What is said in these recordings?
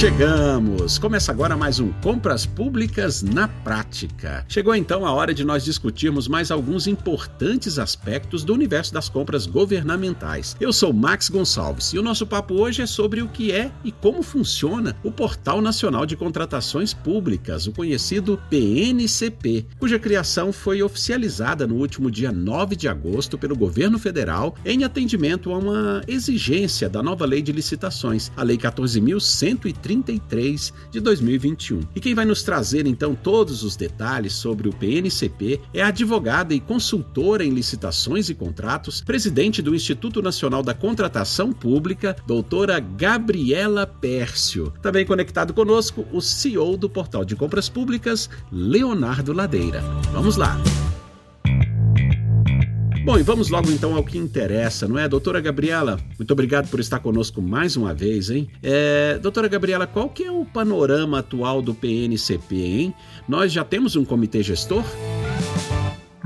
Chegamos! Começa agora mais um Compras Públicas na Prática. Chegou então a hora de nós discutirmos mais alguns importantes aspectos do universo das compras governamentais. Eu sou Max Gonçalves e o nosso papo hoje é sobre o que é e como funciona o Portal Nacional de Contratações Públicas, o conhecido PNCP, cuja criação foi oficializada no último dia 9 de agosto pelo governo federal em atendimento a uma exigência da nova Lei de Licitações, a Lei 14.130 33 de 2021. E quem vai nos trazer então todos os detalhes sobre o PNCP é a advogada e consultora em licitações e contratos, presidente do Instituto Nacional da Contratação Pública, doutora Gabriela Pércio. Também conectado conosco, o CEO do Portal de Compras Públicas, Leonardo Ladeira. Vamos lá! Bom, e vamos logo então ao que interessa, não é? Doutora Gabriela, muito obrigado por estar conosco mais uma vez, hein? É, doutora Gabriela, qual que é o panorama atual do PNCP, hein? Nós já temos um comitê gestor?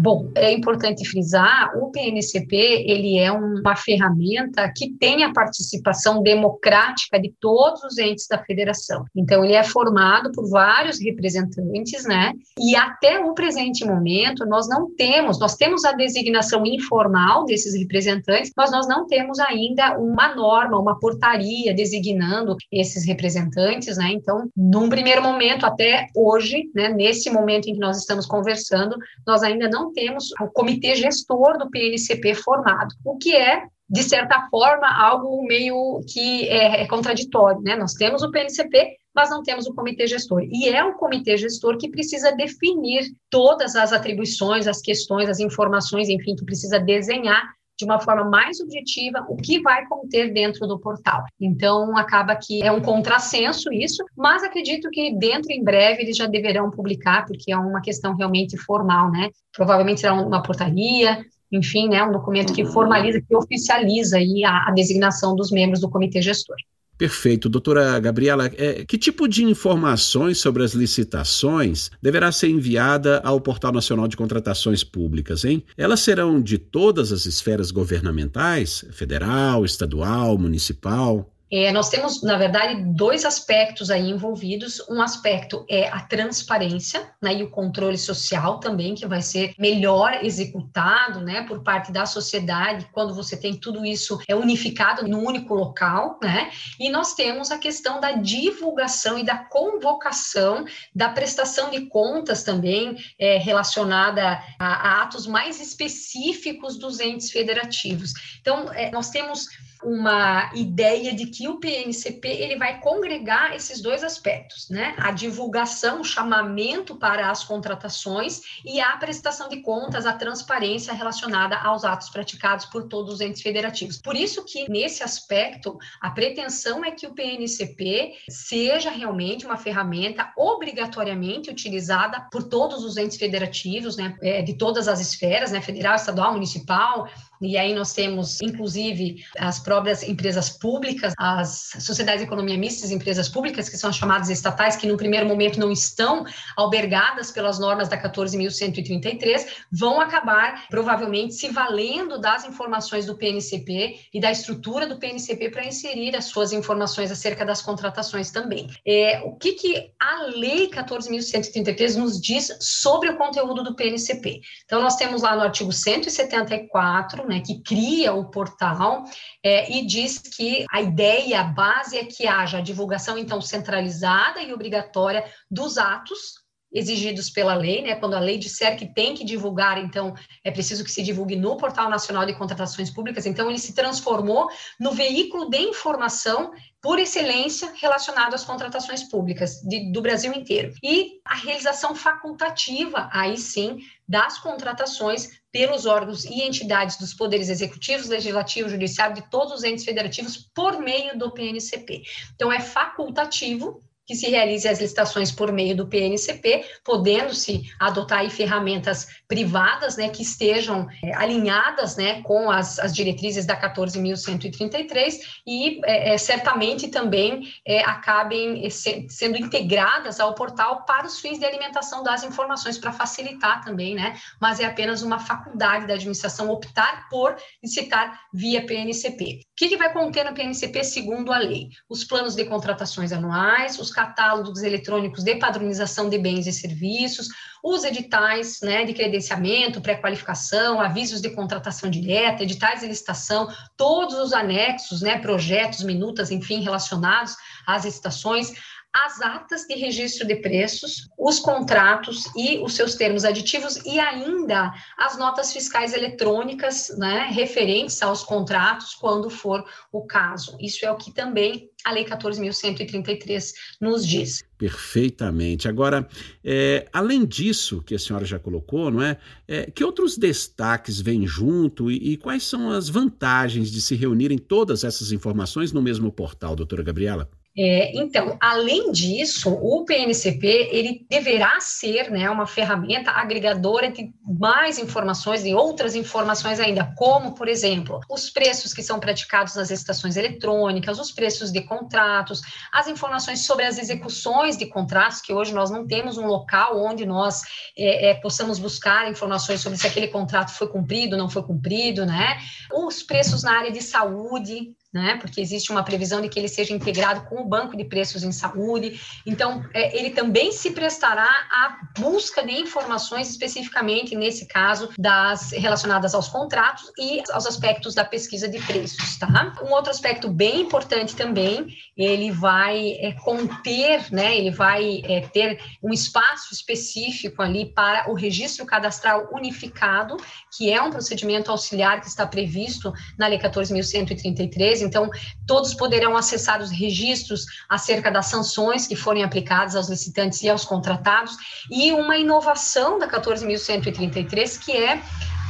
Bom, é importante frisar, o PNCP, ele é uma ferramenta que tem a participação democrática de todos os entes da federação. Então, ele é formado por vários representantes, né? E até o presente momento, nós não temos, nós temos a designação informal desses representantes, mas nós não temos ainda uma norma, uma portaria designando esses representantes, né? Então, num primeiro momento, até hoje, né, nesse momento em que nós estamos conversando, nós ainda não temos o comitê gestor do PNCP formado, o que é de certa forma, algo meio que é, é, contraditório, né? Nós temos o PNCP, mas não temos o comitê gestor. E é o comitê gestor que precisa definir todas as atribuições, as questões, as informações, enfim, que precisa desenhar de uma forma mais objetiva o que vai conter dentro do portal. Então, acaba que é um contrassenso isso, mas acredito que dentro em breve eles já deverão publicar, porque é uma questão realmente formal, né? Provavelmente será uma portaria, enfim, né, um documento que formaliza, que oficializa aí a, a designação dos membros do comitê gestor. Perfeito. Doutora Gabriela, é, que tipo de informações sobre as licitações deverá ser enviada ao Portal Nacional de Contratações Públicas, hein? Elas serão de todas as esferas governamentais, federal, estadual, municipal? É, nós temos, na verdade, dois aspectos aí envolvidos. Um aspecto é a transparência né, e o controle social também, que vai ser melhor executado né, por parte da sociedade, quando você tem tudo isso é unificado num único local. Né? E nós temos a questão da divulgação e da convocação da prestação de contas também é, relacionada a, a atos mais específicos dos entes federativos. Então, é, nós temos uma ideia de que o PNCP ele vai congregar esses dois aspectos, né? A divulgação, o chamamento para as contratações e a prestação de contas, a transparência relacionada aos atos praticados por todos os entes federativos. Por isso que nesse aspecto a pretensão é que o PNCP seja realmente uma ferramenta obrigatoriamente utilizada por todos os entes federativos, né? É, de todas as esferas, né? Federal, estadual, municipal, e aí nós temos, inclusive, as próprias empresas públicas, as sociedades de economia mista, as empresas públicas, que são as chamadas estatais, que no primeiro momento não estão albergadas pelas normas da 14.133, vão acabar provavelmente se valendo das informações do PNCP e da estrutura do PNCP para inserir as suas informações acerca das contratações também. É, o que, que a Lei 14.133 nos diz sobre o conteúdo do PNCP? Então, nós temos lá no artigo 174, né, que cria o portal é, e diz que a ideia, a base é que haja a divulgação, então, centralizada e obrigatória dos atos exigidos pela lei, né? Quando a lei disser que tem que divulgar, então é preciso que se divulgue no Portal Nacional de Contratações Públicas. Então ele se transformou no veículo de informação por excelência relacionado às contratações públicas de, do Brasil inteiro. E a realização facultativa, aí sim, das contratações pelos órgãos e entidades dos poderes executivos, legislativo, judiciário, de todos os entes federativos, por meio do PNCP. Então, é facultativo que se realize as licitações por meio do PNCP, podendo-se adotar ferramentas privadas, né, que estejam é, alinhadas, né, com as, as diretrizes da 14.133 e é, é, certamente também é, acabem é, se, sendo integradas ao portal para os fins de alimentação das informações, para facilitar também, né, mas é apenas uma faculdade da administração optar por licitar via PNCP. O que, que vai conter no PNCP segundo a lei? Os planos de contratações anuais, os catálogos eletrônicos de padronização de bens e serviços, os editais né, de credenciamento, pré-qualificação, avisos de contratação direta, editais de licitação, todos os anexos, né, projetos, minutas, enfim, relacionados às licitações, as atas de registro de preços, os contratos e os seus termos aditivos e ainda as notas fiscais eletrônicas, né, referentes aos contratos, quando for o caso. Isso é o que também a Lei 14.133 nos diz. Perfeitamente. Agora, é, além disso que a senhora já colocou, não é, é que outros destaques vêm junto e, e, quais são as vantagens de se reunirem todas essas informações no mesmo portal, doutora Gabriela? É, então, além disso, o PNCP ele deverá ser né, uma ferramenta agregadora de mais informações e outras informações ainda, como, por exemplo, os preços que são praticados nas estações eletrônicas, os preços de contratos, as informações sobre as execuções de contratos, que hoje nós não temos um local onde nós é, é, possamos buscar informações sobre se aquele contrato foi cumprido, não foi cumprido, né? Os preços na área de saúde, né? Porque existe uma previsão de que ele seja integrado com o banco de preços em saúde. Então, é, ele também se prestará à busca de informações especificamente nesse caso das relacionadas aos contratos e aos aspectos da pesquisa de preços, tá? Um outro aspecto bem importante também, ele vai é, conter, né? Ele vai é, ter um espaço específico ali para o registro cadastral unificado, que é um procedimento auxiliar que está previsto na Lei 14.133 então todos poderão acessar os registros acerca das sanções que forem aplicadas aos licitantes e aos contratados, e uma inovação da 14.133, que é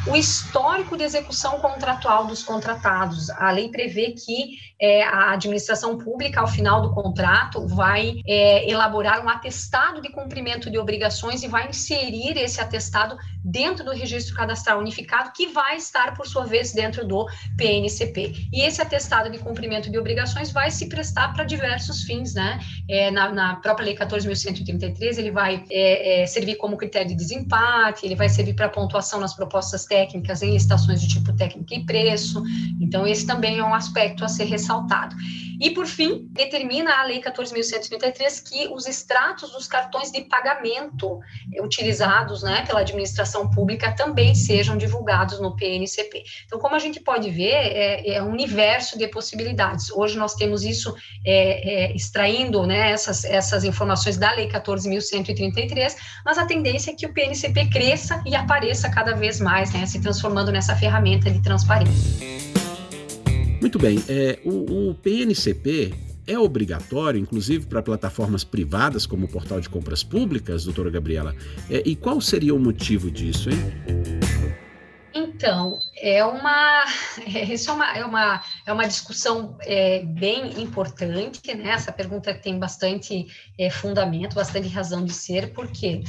o histórico de execução contratual dos contratados. A lei prevê que é, a administração pública, ao final do contrato, vai é, elaborar um atestado de cumprimento de obrigações e vai inserir esse atestado dentro do registro cadastral unificado, que vai estar, por sua vez, dentro do PNCP. E esse atestado de cumprimento de obrigações vai se prestar para diversos fins, né? É, na, na, própria Lei 14.133, ele vai é, é, servir como critério de desempate, ele vai servir para pontuação nas propostas técnicas em estações de tipo técnica e preço. Então, esse também é um aspecto a ser ressaltado. E, por fim, determina a Lei 14.133 que os extratos dos cartões de pagamento utilizados né, pela administração pública também sejam divulgados no PNCP. Então, como a gente pode ver, é, é um universo de possibilidades. Hoje nós temos isso é, é, extraindo né, essas, essas informações da Lei 14.133, mas a tendência é que o PNCP cresça e apareça cada vez mais, né, se transformando nessa ferramenta de transparência. Muito bem, é, o, o PNCP é obrigatório, inclusive para plataformas privadas como o portal de compras públicas, doutora Gabriela? É, e qual seria o motivo disso, hein? Então, é uma, isso é uma, é uma, é uma discussão é, bem importante, né? Essa pergunta tem bastante é, fundamento, bastante razão de ser, porque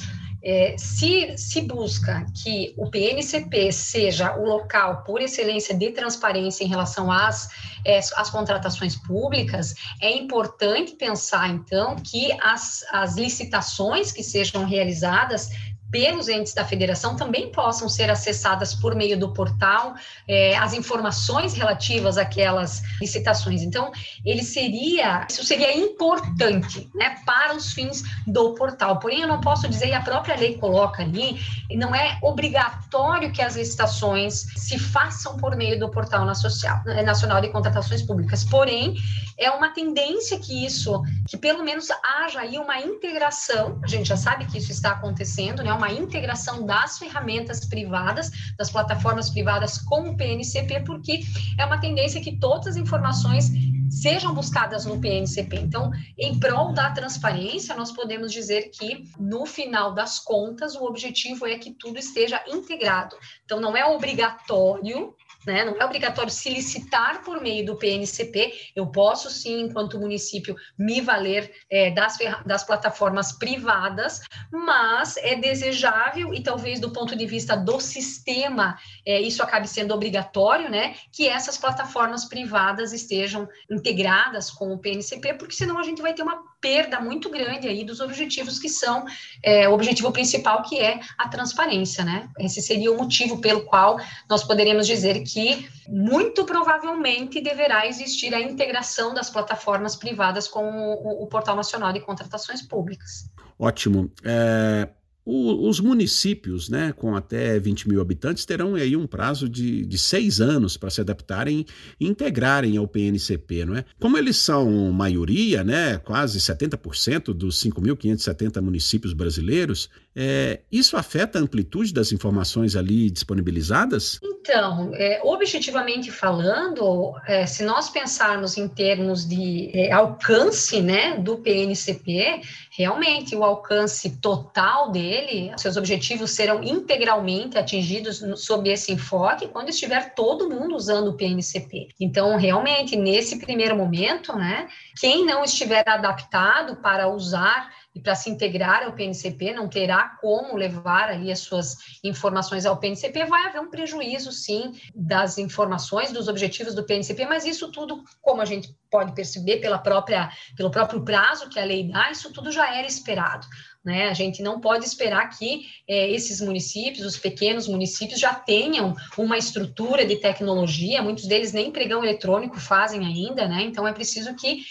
é, se se busca que o PNCP seja o local por excelência de transparência em relação às, é, às contratações públicas, é importante pensar, então, que as, as licitações que sejam realizadas pelos entes da federação também possam ser acessadas por meio do portal é, as informações relativas àquelas licitações. Então, ele seria, isso seria importante, né, para os fins do portal. Porém, eu não posso dizer, e a própria lei coloca ali, não é obrigatório que as licitações se façam por meio do portal nacional de contratações públicas. Porém, é uma tendência que isso, que pelo menos haja aí uma integração, a gente já sabe que isso está acontecendo, né, uma integração das ferramentas privadas, das plataformas privadas com o PNCP, porque é uma tendência que todas as informações sejam buscadas no PNCP. Então, em prol da transparência, nós podemos dizer que, no final das contas, o objetivo é que tudo esteja integrado. Então, não é obrigatório né? Não é obrigatório se licitar por meio do PNCP. Eu posso sim, enquanto município, me valer é, das, das plataformas privadas, mas é desejável e talvez do ponto de vista do sistema é, isso acabe sendo obrigatório, né? Que essas plataformas privadas estejam integradas com o PNCP, porque senão a gente vai ter uma perda muito grande aí dos objetivos que são é, o objetivo principal, que é a transparência, né? Esse seria o motivo pelo qual nós poderíamos dizer que muito provavelmente deverá existir a integração das plataformas privadas com o, o Portal Nacional de Contratações Públicas. Ótimo. É, o, os municípios, né, com até 20 mil habitantes, terão aí um prazo de, de seis anos para se adaptarem e integrarem ao PNCP, não é? Como eles são maioria, né, quase 70% dos 5.570 municípios brasileiros, é, isso afeta a amplitude das informações ali disponibilizadas? Então, é, objetivamente falando, é, se nós pensarmos em termos de é, alcance né, do PNCP, realmente o alcance total dele, seus objetivos serão integralmente atingidos sob esse enfoque quando estiver todo mundo usando o PNCP. Então, realmente, nesse primeiro momento, né, quem não estiver adaptado para usar e para se integrar ao PNCP, não terá como levar ali as suas informações ao PNCP, vai haver um prejuízo, sim, das informações, dos objetivos do PNCP, mas isso tudo, como a gente pode perceber pela própria, pelo próprio prazo que a lei dá, isso tudo já era esperado. Né? A gente não pode esperar que é, esses municípios, os pequenos municípios, já tenham uma estrutura de tecnologia, muitos deles nem pregão eletrônico fazem ainda, né? Então é preciso que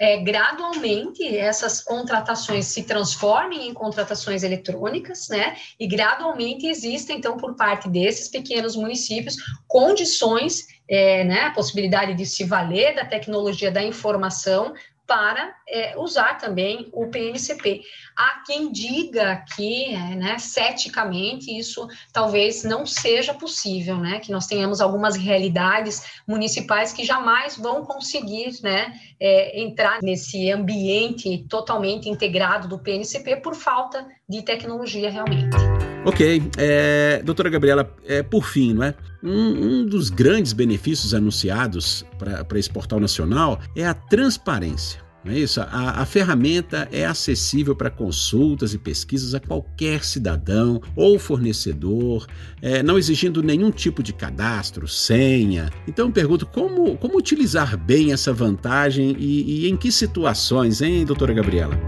é, gradualmente essas contratações se transformem em contratações eletrônicas, né? E gradualmente existem, então, por parte desses pequenos municípios, condições, é, né? A possibilidade de se valer da tecnologia da informação para é, usar também o PNCP. Há quem diga que, é, né, ceticamente, isso talvez não seja possível, né, que nós tenhamos algumas realidades municipais que jamais vão conseguir, né, é, entrar nesse ambiente totalmente integrado do PNCP por falta de tecnologia realmente. Ok, é, doutora Gabriela, é, por fim, não é? Um, um dos grandes benefícios anunciados para esse portal nacional é a transparência. Não é isso? A, a ferramenta é acessível para consultas e pesquisas a qualquer cidadão ou fornecedor, é, não exigindo nenhum tipo de cadastro, senha. Então eu pergunto como, como utilizar bem essa vantagem e, e em que situações, hein, doutora Gabriela?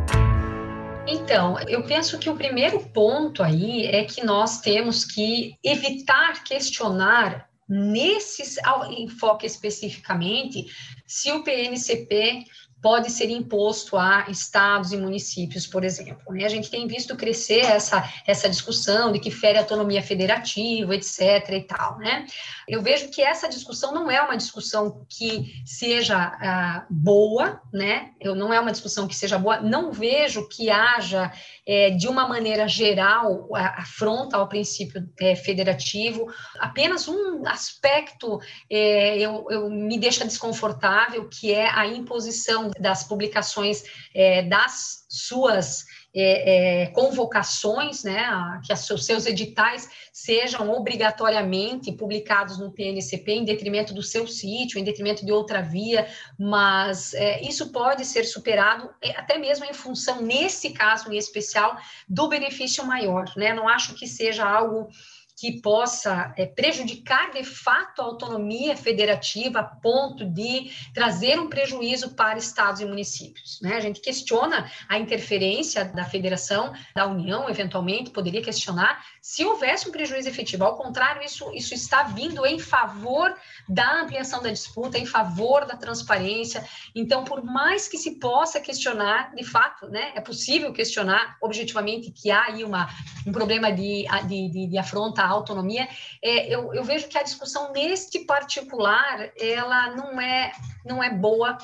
Então, eu penso que o primeiro ponto aí é que nós temos que evitar questionar nesse enfoque especificamente se o PNCP pode ser imposto a estados e municípios, por exemplo. Né? A gente tem visto crescer essa, essa discussão de que fere a autonomia federativa, etc. e tal. Né? Eu vejo que essa discussão não é uma discussão que seja uh, boa, né? Eu não é uma discussão que seja boa. Não vejo que haja, é, de uma maneira geral, afronta ao princípio é, federativo. Apenas um aspecto é, eu, eu me deixa desconfortável, que é a imposição das publicações é, das suas é, é, convocações, né, a, que os seus editais sejam obrigatoriamente publicados no PNCP em detrimento do seu sítio, em detrimento de outra via, mas é, isso pode ser superado é, até mesmo em função, nesse caso em especial, do benefício maior, né, não acho que seja algo que possa é, prejudicar de fato a autonomia federativa a ponto de trazer um prejuízo para estados e municípios. Né? A gente questiona a interferência da federação, da União, eventualmente, poderia questionar se houvesse um prejuízo efetivo. Ao contrário, isso, isso está vindo em favor da ampliação da disputa, em favor da transparência. Então, por mais que se possa questionar, de fato, né, é possível questionar objetivamente que há aí uma, um problema de, de, de, de afronta autonomia, é, eu, eu vejo que a discussão neste particular, ela não é, não é boa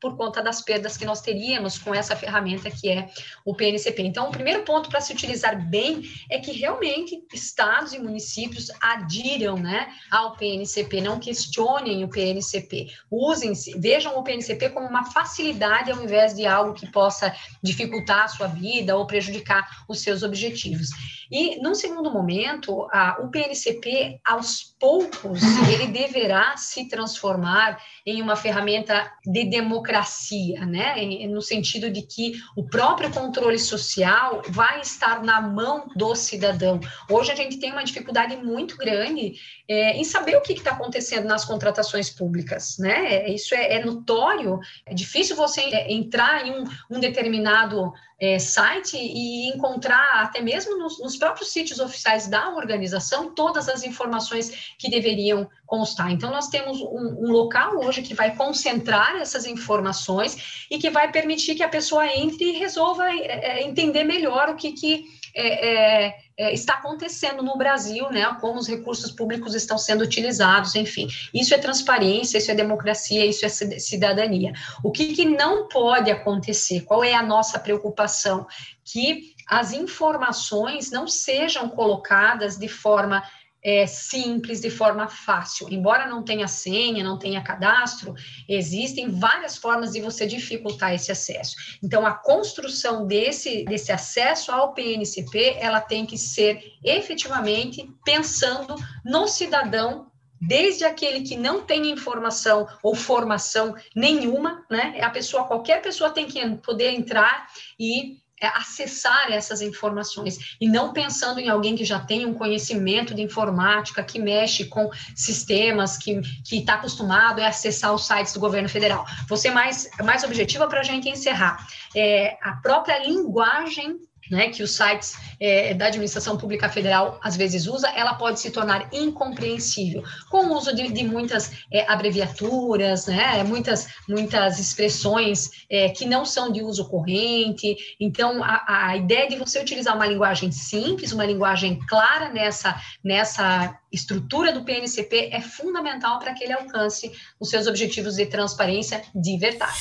por conta das perdas que nós teríamos com essa ferramenta que é o PNCP. Então, o primeiro ponto para se utilizar bem é que realmente estados e municípios adiram né, ao PNCP, não questionem o PNCP, usem, vejam o PNCP como uma facilidade ao invés de algo que possa dificultar a sua vida ou prejudicar os seus objetivos. E, num segundo momento, a, o PNCP, aos poucos, ele deverá se transformar em uma ferramenta de democracia, né? no sentido de que o próprio controle social vai estar na mão do cidadão. Hoje a gente tem uma dificuldade muito grande é, em saber o que está acontecendo nas contratações públicas, né? Isso é, é notório, é difícil você é, entrar em um, um determinado é, site e encontrar, até mesmo nos, nos, próprios sítios oficiais da organização, todas as informações que deveriam constar. Então, nós temos um, um, local hoje que vai concentrar essas informações e que vai permitir que a pessoa entre e resolva é, é entender melhor o que, que é, é, é, está acontecendo no Brasil, né? Como os recursos públicos estão sendo utilizados, enfim. Isso é transparência, isso é democracia, isso é cidadania. O que, que não pode acontecer? Qual é a nossa preocupação? Que as informações não sejam colocadas de forma é, simples, de forma fácil. Embora não tenha senha, não tenha cadastro, existem várias formas de você dificultar esse acesso. Então, a construção desse, desse acesso ao PNCP, ela tem que ser efetivamente pensando no cidadão desde aquele que não tem informação ou formação nenhuma, né? A pessoa, qualquer pessoa tem que poder entrar e acessar essas informações e não pensando em alguém que já tem um conhecimento de informática, que mexe com sistemas, que está acostumado a acessar os sites do governo federal. Você mais, mais objetiva para a gente encerrar. É, a própria linguagem né, que os sites é, da administração pública federal às vezes usa, ela pode se tornar incompreensível com o uso de, de muitas é, abreviaturas, né, muitas muitas expressões é, que não são de uso corrente. Então, a, a ideia de você utilizar uma linguagem simples, uma linguagem clara nessa nessa estrutura do PNCP é fundamental para que ele alcance os seus objetivos de transparência de verdade.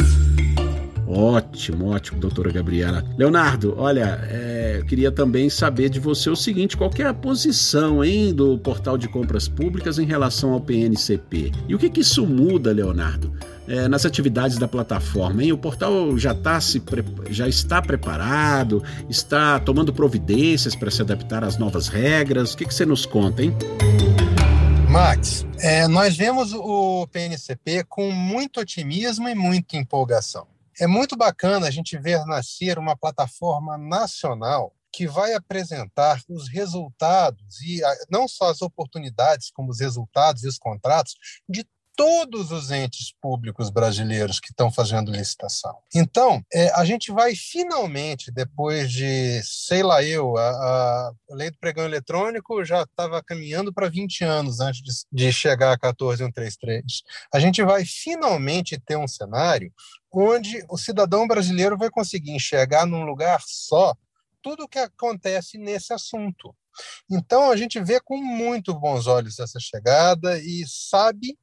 Ótimo, ótimo, doutora Gabriela. Leonardo, olha, é, eu queria também saber de você o seguinte: qual é a posição hein, do portal de compras públicas em relação ao PNCP? E o que, que isso muda, Leonardo? É, nas atividades da plataforma, hein? O portal já, tá se, já está preparado, está tomando providências para se adaptar às novas regras. O que, que você nos conta, hein? Max, é, nós vemos o PNCP com muito otimismo e muita empolgação. É muito bacana a gente ver nascer uma plataforma nacional que vai apresentar os resultados e não só as oportunidades, como os resultados e os contratos de todos os entes públicos brasileiros que estão fazendo licitação. Então, é, a gente vai finalmente, depois de, sei lá eu, a, a lei do pregão eletrônico já estava caminhando para 20 anos antes de, de chegar a 14133. A gente vai finalmente ter um cenário onde o cidadão brasileiro vai conseguir enxergar num lugar só tudo o que acontece nesse assunto. Então, a gente vê com muito bons olhos essa chegada e sabe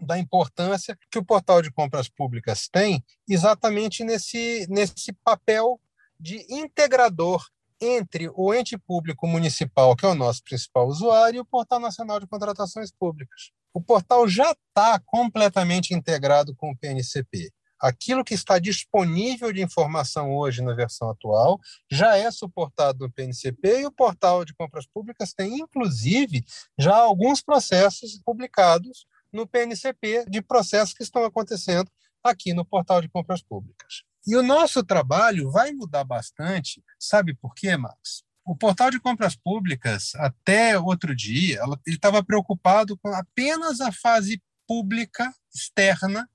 da importância que o portal de compras públicas tem exatamente nesse, nesse papel de integrador entre o ente público municipal, que é o nosso principal usuário, e o Portal Nacional de Contratações Públicas. O portal já está completamente integrado com o PNCP aquilo que está disponível de informação hoje na versão atual já é suportado no PNCP e o portal de compras públicas tem, inclusive, já alguns processos publicados no PNCP de processos que estão acontecendo aqui no portal de compras públicas. E o nosso trabalho vai mudar bastante, sabe por quê, Max? O portal de compras públicas, até outro dia, ele estava preocupado com apenas a fase pública externa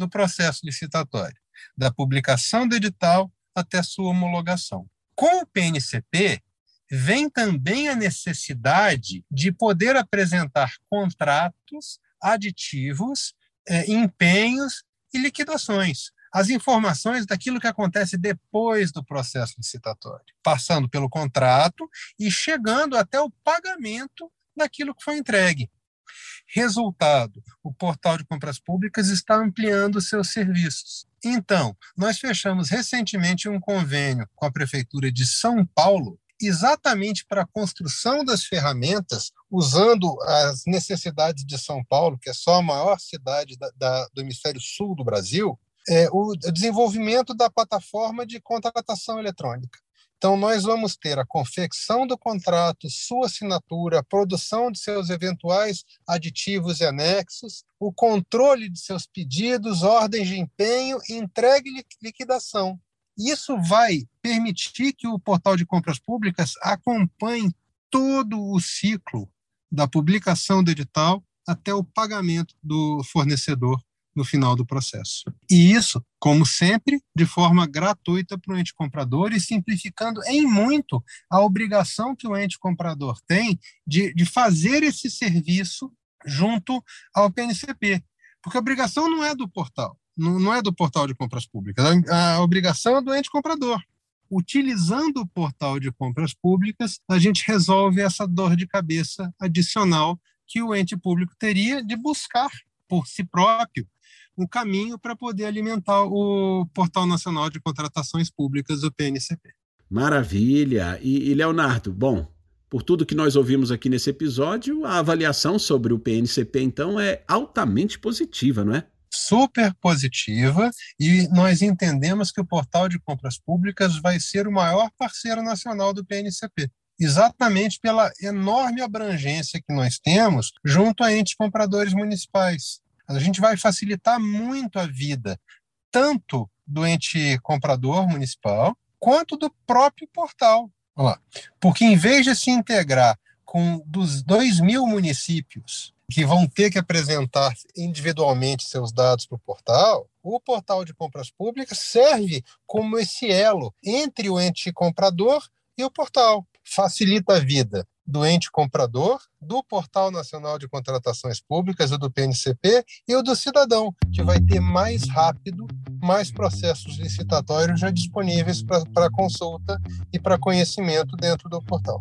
do processo licitatório, da publicação do edital até sua homologação. Com o PNCP, vem também a necessidade de poder apresentar contratos, aditivos, eh, empenhos e liquidações. As informações daquilo que acontece depois do processo licitatório, passando pelo contrato e chegando até o pagamento daquilo que foi entregue. Resultado: o portal de compras públicas está ampliando seus serviços. Então, nós fechamos recentemente um convênio com a Prefeitura de São Paulo, exatamente para a construção das ferramentas, usando as necessidades de São Paulo, que é só a maior cidade da, da, do hemisfério sul do Brasil, é, o desenvolvimento da plataforma de contratação eletrônica. Então, nós vamos ter a confecção do contrato, sua assinatura, a produção de seus eventuais aditivos e anexos, o controle de seus pedidos, ordens de empenho, entrega e liquidação. Isso vai permitir que o portal de compras públicas acompanhe todo o ciclo da publicação do edital até o pagamento do fornecedor no final do processo. E isso, como sempre, de forma gratuita para o ente comprador e simplificando em muito a obrigação que o ente comprador tem de, de fazer esse serviço junto ao PNCP. Porque a obrigação não é do portal, não, é do portal de compras públicas, a obrigação é do ente comprador. Utilizando o portal de compras públicas, a gente resolve essa dor de cabeça adicional que o ente público teria de buscar por si próprio um caminho para poder alimentar o Portal Nacional de Contratações Públicas, o PNCP. Maravilha! E, e, Leonardo, bom, por tudo que nós ouvimos aqui nesse episódio, a avaliação sobre o PNCP, então, é altamente positiva, não é? Super positiva, e nós entendemos que o Portal de Compras Públicas vai ser o maior parceiro nacional do PNCP exatamente pela enorme abrangência que nós temos junto a entes compradores municipais. A gente vai facilitar muito a vida, tanto do ente comprador municipal, quanto do próprio portal. Porque em vez de se integrar com dos 2 mil municípios que vão ter que apresentar individualmente seus dados para o portal, o portal de compras públicas serve como esse elo entre o ente comprador e o portal. Facilita a vida do ente comprador, do Portal Nacional de Contratações Públicas, o do PNCP, e o do cidadão, que vai ter mais rápido mais processos licitatórios já disponíveis para consulta e para conhecimento dentro do portal.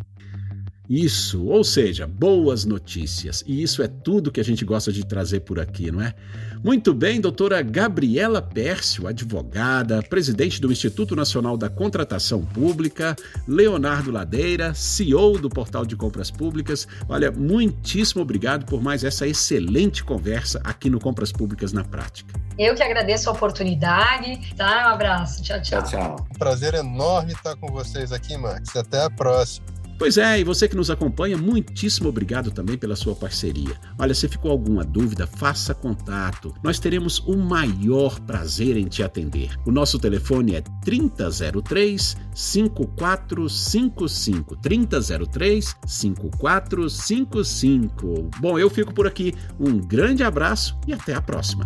Isso, ou seja, boas notícias. E isso é tudo que a gente gosta de trazer por aqui, não é? Muito bem, doutora Gabriela Pércio, advogada, presidente do Instituto Nacional da Contratação Pública, Leonardo Ladeira, CEO do Portal de Compras Públicas. Olha, muitíssimo obrigado por mais essa excelente conversa aqui no Compras Públicas na Prática. Eu que agradeço a oportunidade, tá? Um abraço, tchau, tchau. Tchau, tchau. Prazer enorme estar com vocês aqui, Max. Até a próxima. Pois é, e você que nos acompanha, muitíssimo obrigado também pela sua parceria. Olha, se ficou alguma dúvida, faça contato. Nós teremos o maior prazer em te atender. O nosso telefone é 3003 5455. 3003 5455. Bom, eu fico por aqui. Um grande abraço e até a próxima.